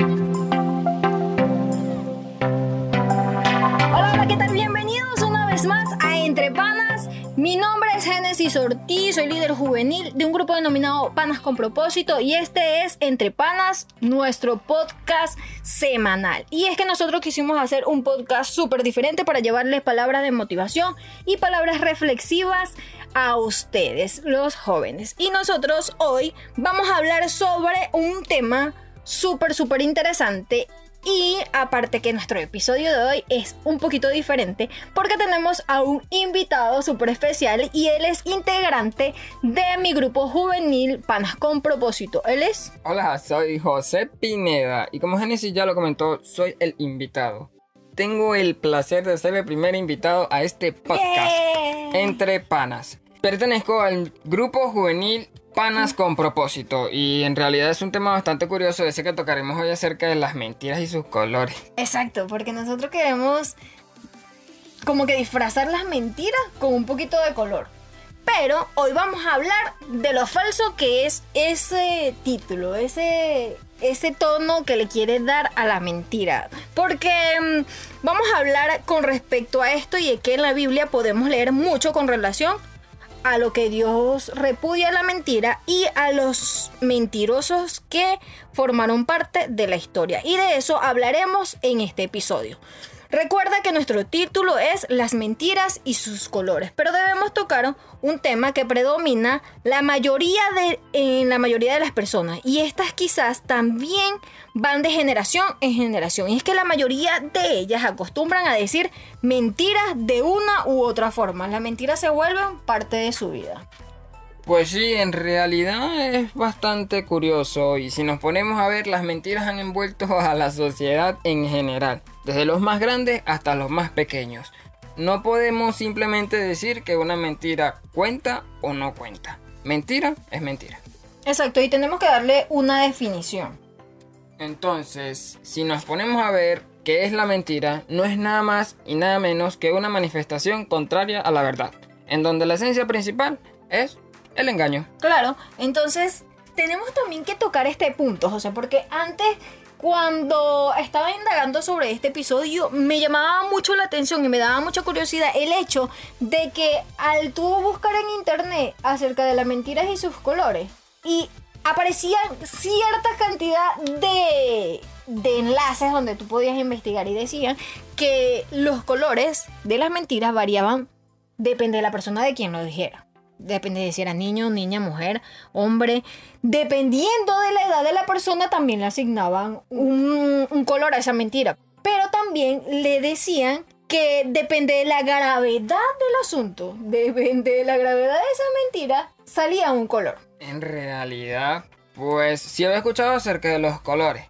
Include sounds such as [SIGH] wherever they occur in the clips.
Hola, ¿qué tal? Bienvenidos una vez más a Entre Panas. Mi nombre es Génesis Ortiz, soy líder juvenil de un grupo denominado Panas con propósito y este es Entre Panas, nuestro podcast semanal. Y es que nosotros quisimos hacer un podcast súper diferente para llevarles palabras de motivación y palabras reflexivas a ustedes, los jóvenes. Y nosotros hoy vamos a hablar sobre un tema súper, súper interesante y aparte que nuestro episodio de hoy es un poquito diferente porque tenemos a un invitado súper especial y él es integrante de mi grupo juvenil Panas con propósito. Él es... Hola, soy José Pineda y como Genesis ya lo comentó, soy el invitado. Tengo el placer de ser el primer invitado a este podcast ¡Yeah! Entre Panas. Pertenezco al grupo juvenil Panas con propósito y en realidad es un tema bastante curioso ese que tocaremos hoy acerca de las mentiras y sus colores. Exacto, porque nosotros queremos como que disfrazar las mentiras con un poquito de color. Pero hoy vamos a hablar de lo falso que es ese título, ese, ese tono que le quiere dar a la mentira. Porque mm, vamos a hablar con respecto a esto y es que en la Biblia podemos leer mucho con relación a lo que Dios repudia la mentira y a los mentirosos que formaron parte de la historia. Y de eso hablaremos en este episodio. Recuerda que nuestro título es Las mentiras y sus colores, pero debemos tocar un tema que predomina la mayoría de, en la mayoría de las personas y estas quizás también van de generación en generación. Y es que la mayoría de ellas acostumbran a decir mentiras de una u otra forma. Las mentiras se vuelven parte de su vida. Pues sí, en realidad es bastante curioso y si nos ponemos a ver, las mentiras han envuelto a la sociedad en general, desde los más grandes hasta los más pequeños. No podemos simplemente decir que una mentira cuenta o no cuenta. Mentira es mentira. Exacto, y tenemos que darle una definición. Entonces, si nos ponemos a ver qué es la mentira, no es nada más y nada menos que una manifestación contraria a la verdad, en donde la esencia principal es el engaño. Claro, entonces tenemos también que tocar este punto, José, porque antes cuando estaba indagando sobre este episodio me llamaba mucho la atención y me daba mucha curiosidad el hecho de que al tú buscar en internet acerca de las mentiras y sus colores y aparecían cierta cantidad de, de enlaces donde tú podías investigar y decían que los colores de las mentiras variaban depende de la persona de quien lo dijera. Depende de si era niño, niña, mujer, hombre. Dependiendo de la edad de la persona, también le asignaban un, un color a esa mentira. Pero también le decían que depende de la gravedad del asunto, depende de la gravedad de esa mentira, salía un color. En realidad, pues sí había escuchado acerca de los colores.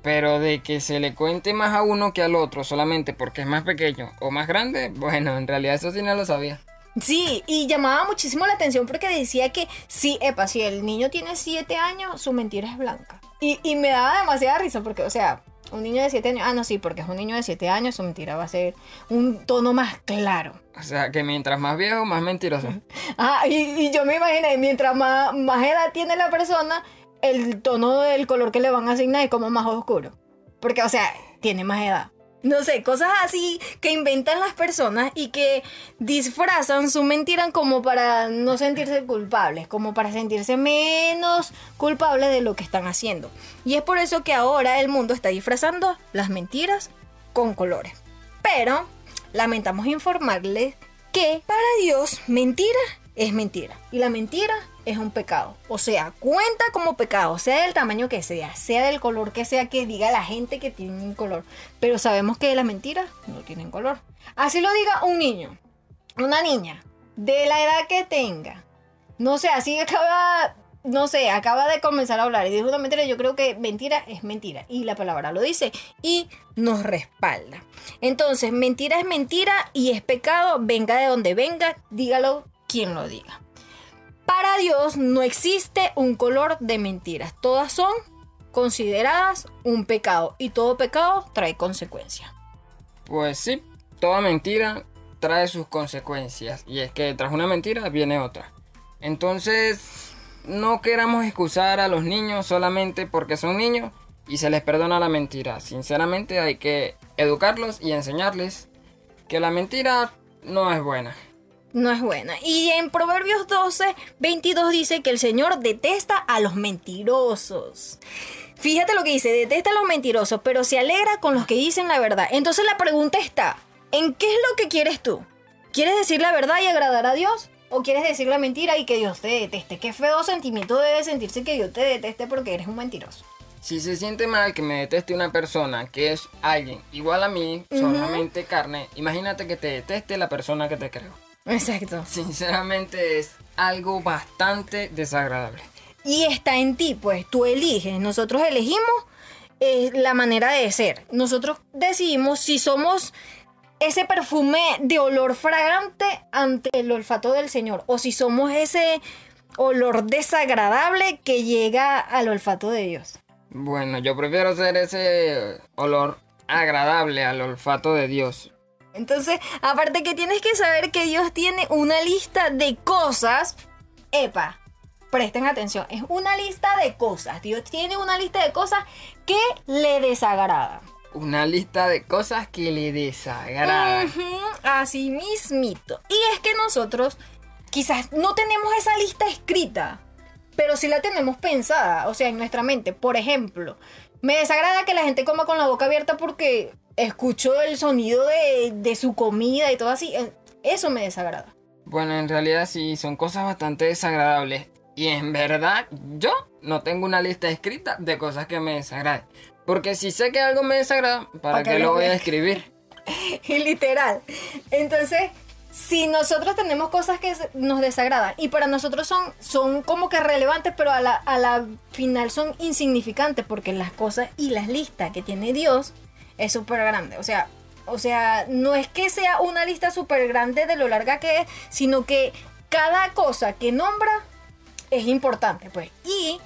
Pero de que se le cuente más a uno que al otro solamente porque es más pequeño o más grande, bueno, en realidad eso sí no lo sabía. Sí, y llamaba muchísimo la atención porque decía que sí, epa, si el niño tiene 7 años, su mentira es blanca. Y, y me daba demasiada risa porque, o sea, un niño de 7 años, ah, no, sí, porque es un niño de 7 años, su mentira va a ser un tono más claro. O sea, que mientras más viejo, más mentiroso. [LAUGHS] Ah, y, y yo me imaginé, mientras más, más edad tiene la persona, el tono del color que le van a asignar es como más oscuro. Porque, o sea, tiene más edad. No sé, cosas así que inventan las personas y que disfrazan su mentira como para no sentirse culpables, como para sentirse menos culpables de lo que están haciendo. Y es por eso que ahora el mundo está disfrazando las mentiras con colores. Pero lamentamos informarles que para Dios mentira es mentira. Y la mentira es un pecado. O sea, cuenta como pecado, sea del tamaño que sea, sea del color que sea que diga la gente que tiene un color. Pero sabemos que las mentiras no tienen color. Así lo diga un niño, una niña, de la edad que tenga. No sé, así acaba, no sé, acaba de comenzar a hablar y dijo una mentira. Yo creo que mentira es mentira. Y la palabra lo dice y nos respalda. Entonces, mentira es mentira y es pecado, venga de donde venga, dígalo quien lo diga. Para Dios no existe un color de mentiras. Todas son consideradas un pecado y todo pecado trae consecuencias. Pues sí, toda mentira trae sus consecuencias. Y es que tras una mentira viene otra. Entonces, no queramos excusar a los niños solamente porque son niños y se les perdona la mentira. Sinceramente hay que educarlos y enseñarles que la mentira no es buena. No es buena. Y en Proverbios 12, 22 dice que el Señor detesta a los mentirosos. Fíjate lo que dice, detesta a los mentirosos, pero se alegra con los que dicen la verdad. Entonces la pregunta está, ¿en qué es lo que quieres tú? ¿Quieres decir la verdad y agradar a Dios? ¿O quieres decir la mentira y que Dios te deteste? Qué feo sentimiento debe sentirse que Dios te deteste porque eres un mentiroso. Si se siente mal que me deteste una persona que es alguien igual a mí, solamente carne, imagínate que te deteste la persona que te creo. Exacto. Sinceramente es algo bastante desagradable. Y está en ti, pues tú eliges. Nosotros elegimos eh, la manera de ser. Nosotros decidimos si somos ese perfume de olor fragante ante el olfato del Señor o si somos ese olor desagradable que llega al olfato de Dios. Bueno, yo prefiero ser ese olor agradable al olfato de Dios. Entonces, aparte que tienes que saber que Dios tiene una lista de cosas. Epa, presten atención, es una lista de cosas. Dios tiene una lista de cosas que le desagradan. Una lista de cosas que le desagradan. así mismito. Y es que nosotros quizás no tenemos esa lista escrita, pero sí la tenemos pensada, o sea, en nuestra mente. Por ejemplo, me desagrada que la gente coma con la boca abierta porque escucho el sonido de, de su comida y todo así. Eso me desagrada. Bueno, en realidad sí, son cosas bastante desagradables. Y en verdad, yo no tengo una lista escrita de cosas que me desagraden. Porque si sé que algo me desagrada, ¿para, qué lo voy a escribir? [LAUGHS] Literal. Entonces, si nosotros tenemos cosas que nos desagradan y para nosotros son, son como que relevantes, pero a la, a la final son insignificantes porque las cosas y las listas que tiene Dios es súper grande. O sea, o sea, no es que sea una lista súper grande de lo larga que es, sino que cada cosa que nombra es importante, pues. Y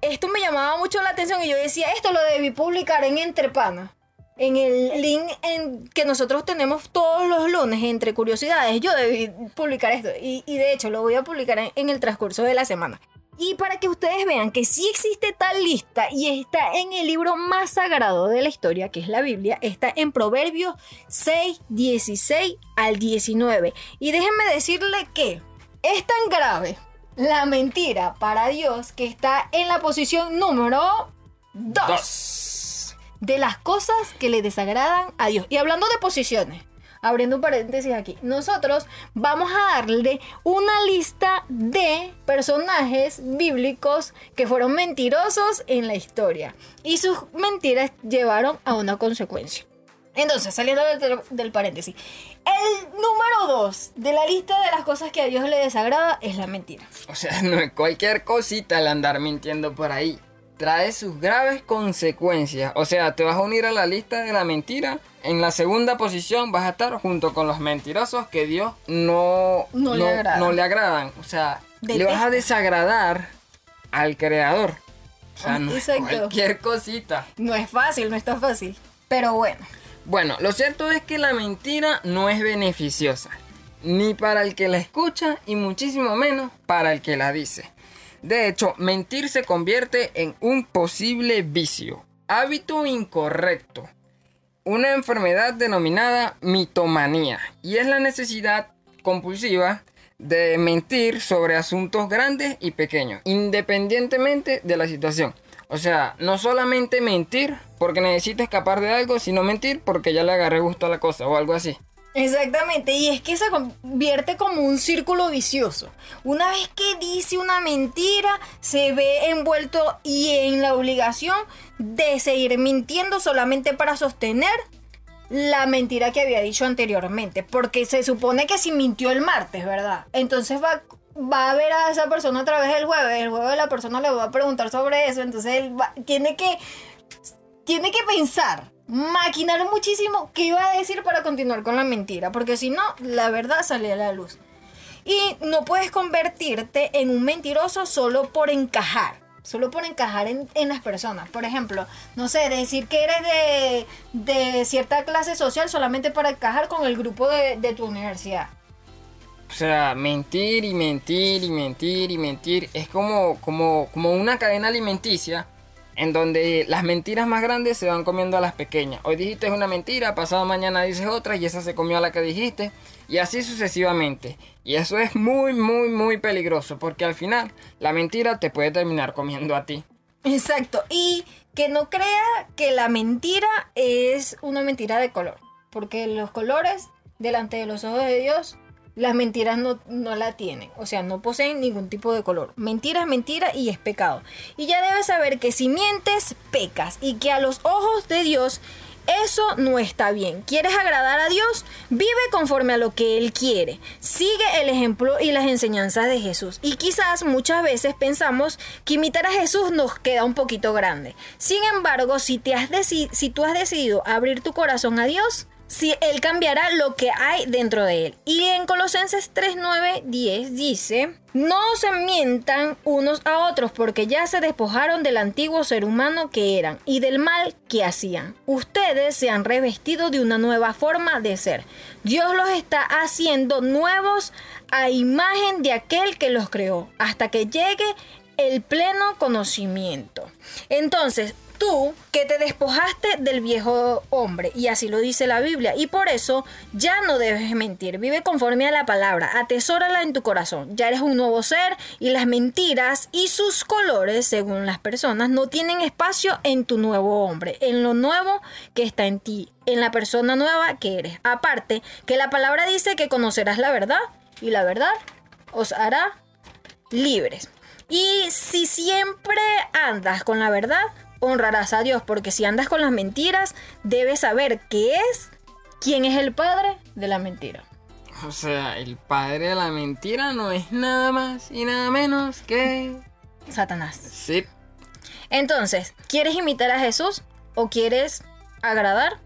esto me llamaba mucho la atención y yo decía, esto lo debí publicar en Entrepana. En el link en que nosotros tenemos todos los lunes entre curiosidades, yo debí publicar esto. Y, de hecho lo voy a publicar en, el transcurso de la semana. Y para que ustedes vean que sí existe tal lista y está en el libro más sagrado de la historia, que es la Biblia, está en Proverbios 6, 16 al 19. Y déjenme decirle que es tan grave la mentira para Dios que está en la posición número 2 de las cosas que le desagradan a Dios. Y hablando de posiciones, abriendo un paréntesis aquí, nosotros vamos a darle una lista de personajes bíblicos que fueron mentirosos en la historia y sus mentiras llevaron a una consecuencia. Entonces, saliendo del, paréntesis, el número dos de la lista de las cosas que a Dios le desagrada es la mentira. O sea, [LAUGHS] no es cualquier cosita el andar mintiendo por ahí. Trae sus graves consecuencias. O sea, te vas a unir a la lista de la mentira. En la segunda posición vas a estar junto con los mentirosos que Dios no, no, le, agradan. O sea, le vas a desagradar al creador. O sea, no es cualquier cosita. No es fácil, no está fácil. Pero bueno. Bueno, lo cierto es que la mentira no es beneficiosa, ni para el que la escucha y muchísimo menos para el que la dice. De hecho, mentir se convierte en un posible vicio, hábito incorrecto, una enfermedad denominada mitomanía, y es la necesidad compulsiva de mentir sobre asuntos grandes y pequeños, independientemente de la situación. O sea, no solamente mentir porque necesita escapar de algo, sino mentir porque ya le agarré gusto a la cosa o algo así. Exactamente, y es que se convierte como un círculo vicioso. Una vez que dice una mentira, se ve envuelto y en la obligación de seguir mintiendo solamente para sostener la mentira que había dicho anteriormente. Porque se supone que si mintió el martes, ¿verdad? Entonces va va a ver a esa persona a través del jueves, el jueves la persona le va a preguntar sobre eso, entonces él tiene que tiene que pensar, maquinar muchísimo qué iba a decir para continuar con la mentira, porque si no, la verdad sale a la luz. Y no puedes convertirte en un mentiroso solo por encajar, solo por encajar en, las personas. Por ejemplo, no sé, decir que eres de, de, cierta clase social solamente para encajar con el grupo de, de tu universidad. O sea, mentir y mentir y mentir y mentir es como, como, como una cadena alimenticia en donde las mentiras más grandes se van comiendo a las pequeñas. Hoy dijiste una mentira, pasado mañana dices otra y esa se comió a la que dijiste y así sucesivamente. Y eso es muy, muy, muy peligroso porque al final la mentira te puede terminar comiendo a ti. Exacto. Y que no crea que la mentira es una mentira de color. Porque los colores delante de los ojos de Dios las mentiras no, no, la tienen, o sea, no poseen ningún tipo de color. Mentira es mentira y es pecado. Y ya debes saber que si mientes, pecas y que a los ojos de Dios eso no está bien. ¿Quieres agradar a Dios? Vive conforme a lo que Él quiere. Sigue el ejemplo y las enseñanzas de Jesús. Y quizás muchas veces pensamos que imitar a Jesús nos queda un poquito grande. Sin embargo, si, te has si tú has decidido abrir tu corazón a Dios, si Él cambiará lo que hay dentro de Él. Y en Colosenses 3, 9, 10 dice, no se mientan unos a otros porque ya se despojaron del antiguo ser humano que eran y del mal que hacían. Ustedes se han revestido de una nueva forma de ser. Dios los está haciendo nuevos a imagen de aquel que los creó hasta que llegue el pleno conocimiento. Entonces, tú que te despojaste del viejo hombre, y así lo dice la Biblia, y por eso ya no debes mentir, vive conforme a la palabra, atesórala en tu corazón, ya eres un nuevo ser y las mentiras y sus colores, según las personas, no tienen espacio en tu nuevo hombre, en lo nuevo que está en ti, en la persona nueva que eres. Aparte, que la palabra dice que conocerás la verdad, y la verdad os hará libres. Y si siempre andas con la verdad, honrarás a Dios, porque si andas con las mentiras, debes saber qué es, quién es el padre de la mentira. O sea, el padre de la mentira no es nada más y nada menos que... Satanás. Sí. Entonces, ¿quieres imitar a Jesús o quieres agradar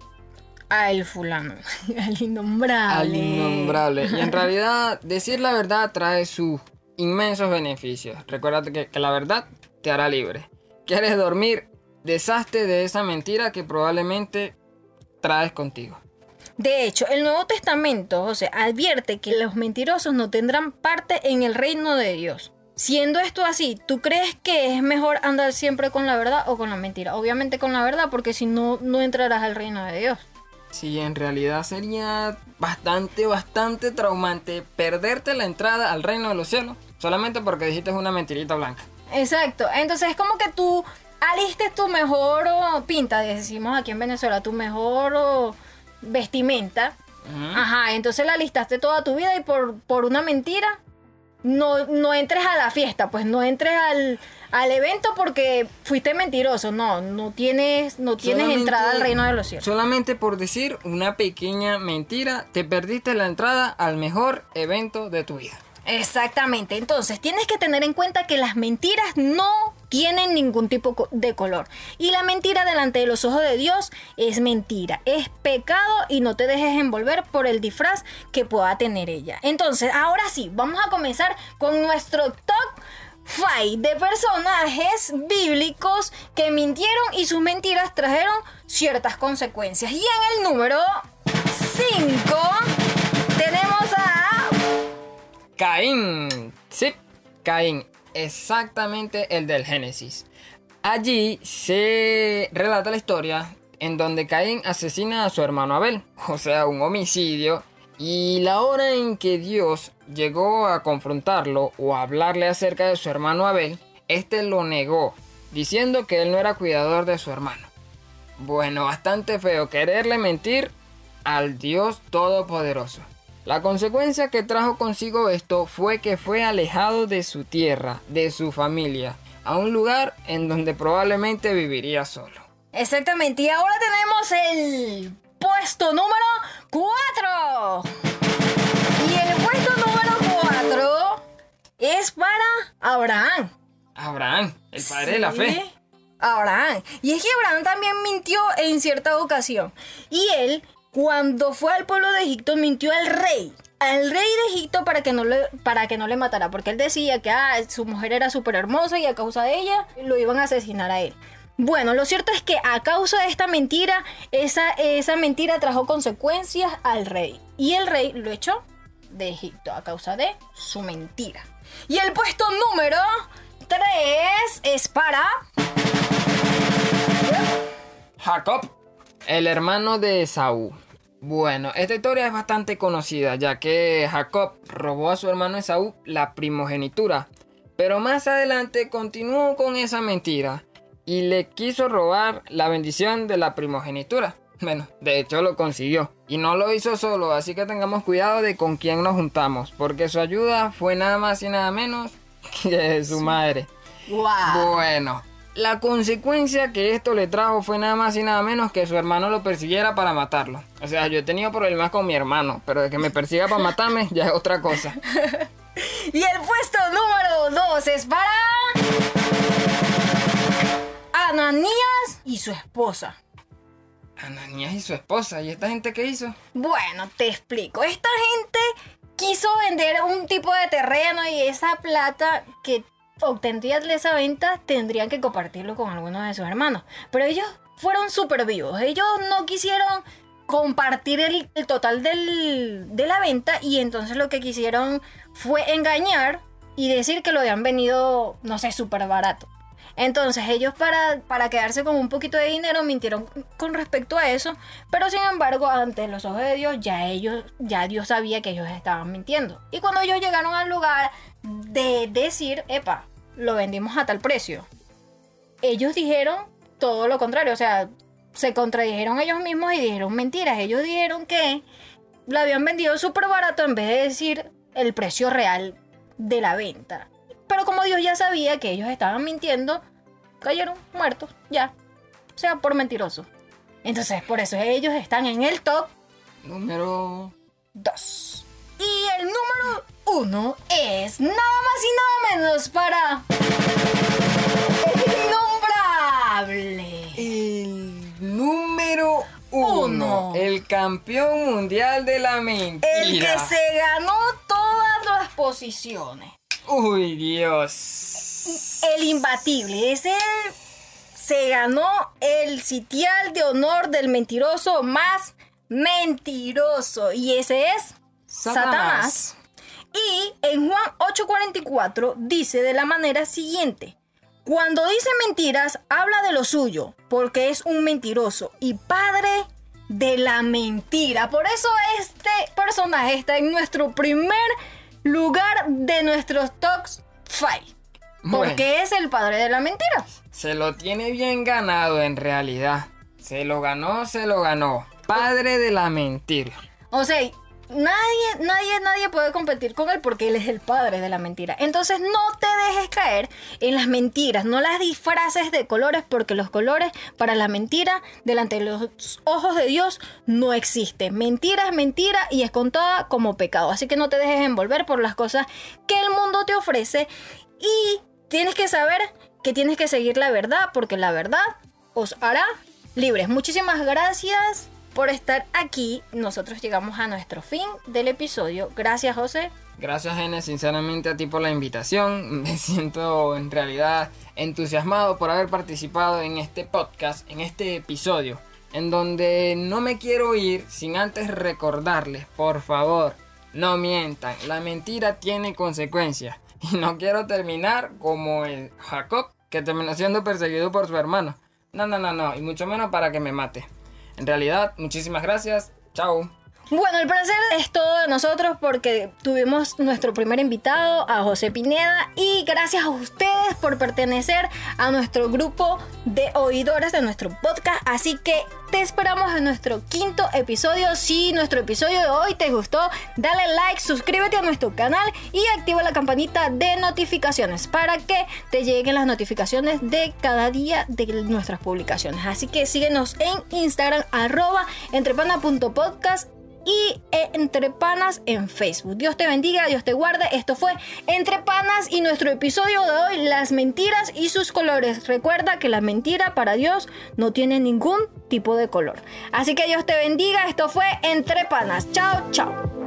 al fulano? [LAUGHS] al innombrable. Al innombrable. Y en [LAUGHS] realidad, decir la verdad trae sus inmensos beneficios. Recuerda que, que la verdad te hará libre. ¿Quieres dormir deshazte de esa mentira que probablemente traes contigo. De hecho, el Nuevo Testamento, o sea, advierte que los mentirosos no tendrán parte en el reino de Dios. Siendo esto así, ¿tú crees que es mejor andar siempre con la verdad o con la mentira? Obviamente con la verdad, porque si no, no entrarás al reino de Dios. Sí, en realidad sería bastante, bastante traumante perderte la entrada al reino de los cielos solamente porque dijiste una mentirita blanca. Exacto, entonces es como que tú aliste tu mejor pinta, decimos aquí en Venezuela, tu mejor vestimenta. Ajá, entonces la listaste toda tu vida y por, por una mentira no, no entres a la fiesta, pues no entres al, al evento porque fuiste mentiroso. No, no tienes, no tienes entrada al reino de los cielos. Solamente por decir una pequeña mentira, te perdiste la entrada al mejor evento de tu vida. Exactamente, entonces tienes que tener en cuenta que las mentiras no tienen ningún tipo de color. Y la mentira delante de los ojos de Dios es mentira, es pecado y no te dejes envolver por el disfraz que pueda tener ella. Entonces, ahora sí, vamos a comenzar con nuestro top 5 de personajes bíblicos que mintieron y sus mentiras trajeron ciertas consecuencias. Y en el número 5 tenemos a Caín. Sí, Caín exactamente el del Génesis. Allí se relata la historia en donde Caín asesina a su hermano Abel, [LAUGHS] o sea, un homicidio, y la hora en que Dios llegó a confrontarlo o a hablarle acerca de su hermano Abel, este lo negó, diciendo que él no era cuidador de su hermano. Bueno, bastante feo quererle mentir al Dios Todopoderoso. La consecuencia que trajo consigo esto fue que fue alejado de su tierra, de su familia, a un lugar en donde probablemente viviría solo. Exactamente, y ahora tenemos el puesto número 4. Y el puesto número 4 es para Abraham. Abraham, el padre de la fe. Abraham. Y es que Abraham también mintió en cierta ocasión. Y él cuando fue al pueblo de Egipto mintió al rey. Al rey de Egipto para que no le, para que no le matara. Porque él decía que ah, su mujer era súper hermosa y a causa de ella lo iban a asesinar a él. Bueno, lo cierto es que a causa de esta mentira, esa, esa mentira trajo consecuencias al rey. Y el rey lo echó de Egipto a causa de su mentira. Y el puesto número 3 es para Jacob, el hermano de Esaú. Bueno, esta historia es bastante conocida, ya que Jacob robó a su hermano Esaú la primogenitura. Pero más adelante continuó con esa mentira y le quiso robar la bendición de la primogenitura. Bueno, de hecho lo consiguió. Y no lo hizo solo, así que tengamos cuidado de con quién nos juntamos, porque su ayuda fue nada más y nada menos [LAUGHS] que su madre. Wow. Bueno, la consecuencia que esto le trajo fue nada más y nada menos que su hermano lo persiguiera para matarlo. O sea, yo he tenido problemas con mi hermano, pero de que me persiga para matarme ya es otra cosa. [LAUGHS] Y el puesto número 2 es para. Ananías y su esposa. Ananías y su esposa, ¿y esta gente qué hizo? Bueno, te explico. Esta gente quiso vender un tipo de terreno y esa plata que obtendrían esa venta tendrían que compartirlo con alguno de sus hermanos. Pero ellos fueron súper vivos. Ellos no quisieron compartir el, total de la venta y entonces lo que quisieron fue engañar y decir que lo habían venido, no sé, súper barato. Entonces ellos para, para quedarse con un poquito de dinero mintieron con respecto a eso, pero sin embargo ante los ojos de Dios ya ellos, ya Dios sabía que ellos estaban mintiendo. Y cuando ellos llegaron al lugar de decir, epa, lo vendimos a tal precio, ellos dijeron todo lo contrario, o sea, se contradijeron ellos mismos y dijeron mentiras. Ellos dijeron que lo habían vendido súper barato en vez de decir el precio real de la venta. Pero como Dios ya sabía que ellos estaban mintiendo, cayeron muertos, ya. O sea, por mentirosos. Entonces, por eso ellos están en el top Número... 2. Y el número 1 es nada más y nada menos para... El innombrable. El número uno. Uno. El campeón mundial de la mentira. El que se ganó todas las posiciones. Uy, Dios. El imbatible. Ese se ganó el sitial de honor del mentiroso más mentiroso. Y ese es Satanás. Y en Juan 8:44 dice de la manera siguiente. Cuando dice mentiras, habla de lo suyo, porque es un mentiroso y padre de la mentira. Por eso este personaje está en nuestro primer lugar de nuestros top 5. Porque Bueno. es el padre de la mentira. Se lo tiene bien ganado en realidad. Se lo ganó, se lo ganó. Padre de la mentira. O sea, nadie, nadie, nadie puede competir con él porque él es el padre de la mentira. Entonces no te dejes caer en las mentiras, no las disfraces de colores porque los colores para la mentira delante de los ojos de Dios no existen. Mentira es mentira y es contada como pecado. Así que no te dejes envolver por las cosas que el mundo te ofrece y tienes que saber que tienes que seguir la verdad porque la verdad os hará libres. Muchísimas gracias por estar aquí. Nosotros llegamos a nuestro fin del episodio. Gracias, José. Gracias, N, sinceramente a ti por la invitación. [LAUGHS] Me siento en realidad entusiasmado por haber participado en este podcast, en este episodio, en donde no me quiero ir sin antes recordarles, por favor, no mientan. La mentira tiene consecuencias. [LAUGHS] Y no quiero terminar como el Jacob, que terminó siendo perseguido por su hermano. No, no, no, no, y mucho menos para que me mate. En realidad, muchísimas gracias. Chao. Bueno, el placer es todo de nosotros porque tuvimos nuestro primer invitado, a José Pineda, y gracias a ustedes por pertenecer a nuestro grupo de oidores de nuestro podcast. Así que te esperamos en nuestro quinto episodio. Si nuestro episodio de hoy te gustó, dale like, suscríbete a nuestro canal y activa la campanita de notificaciones para que te lleguen las notificaciones de cada día de nuestras publicaciones. Así que síguenos en Instagram, arroba entrepana.podcast y Entre Panas en Facebook. Dios te bendiga, Dios te guarde. Esto fue Entre Panas y nuestro episodio de hoy, las mentiras y sus colores. Recuerda que la mentira para Dios no tiene ningún tipo de color. Así que Dios te bendiga. Esto fue Entre Panas. Chao, chao.